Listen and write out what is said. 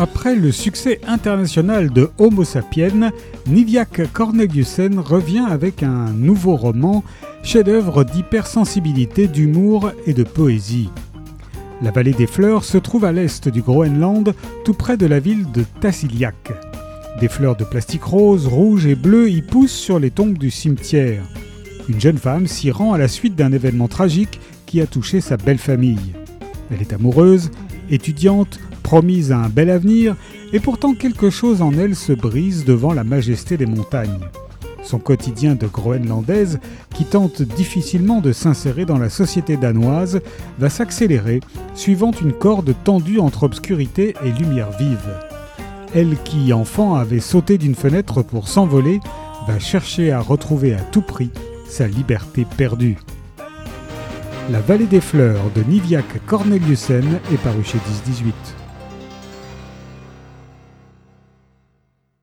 Après le succès international de Homo sapiens, Niviak Corneliusen revient avec un nouveau roman, chef-d'œuvre d'hypersensibilité, d'humour et de poésie. La vallée des fleurs se trouve à l'est du Groenland, tout près de la ville de Tassiliak. Des fleurs de plastique rose, rouge et bleu y poussent sur les tombes du cimetière. Une jeune femme s'y rend à la suite d'un événement tragique qui a touché sa belle famille. Elle est amoureuse, étudiante, promise à un bel avenir, et pourtant quelque chose en elle se brise devant la majesté des montagnes. Son quotidien de groenlandaise, qui tente difficilement de s'insérer dans la société danoise, va s'accélérer, suivant une corde tendue entre obscurité et lumière vive. Elle qui, enfant, avait sauté d'une fenêtre pour s'envoler, va chercher à retrouver à tout prix sa liberté perdue. La vallée des fleurs de Niviak Corneliusen est paru chez 1018.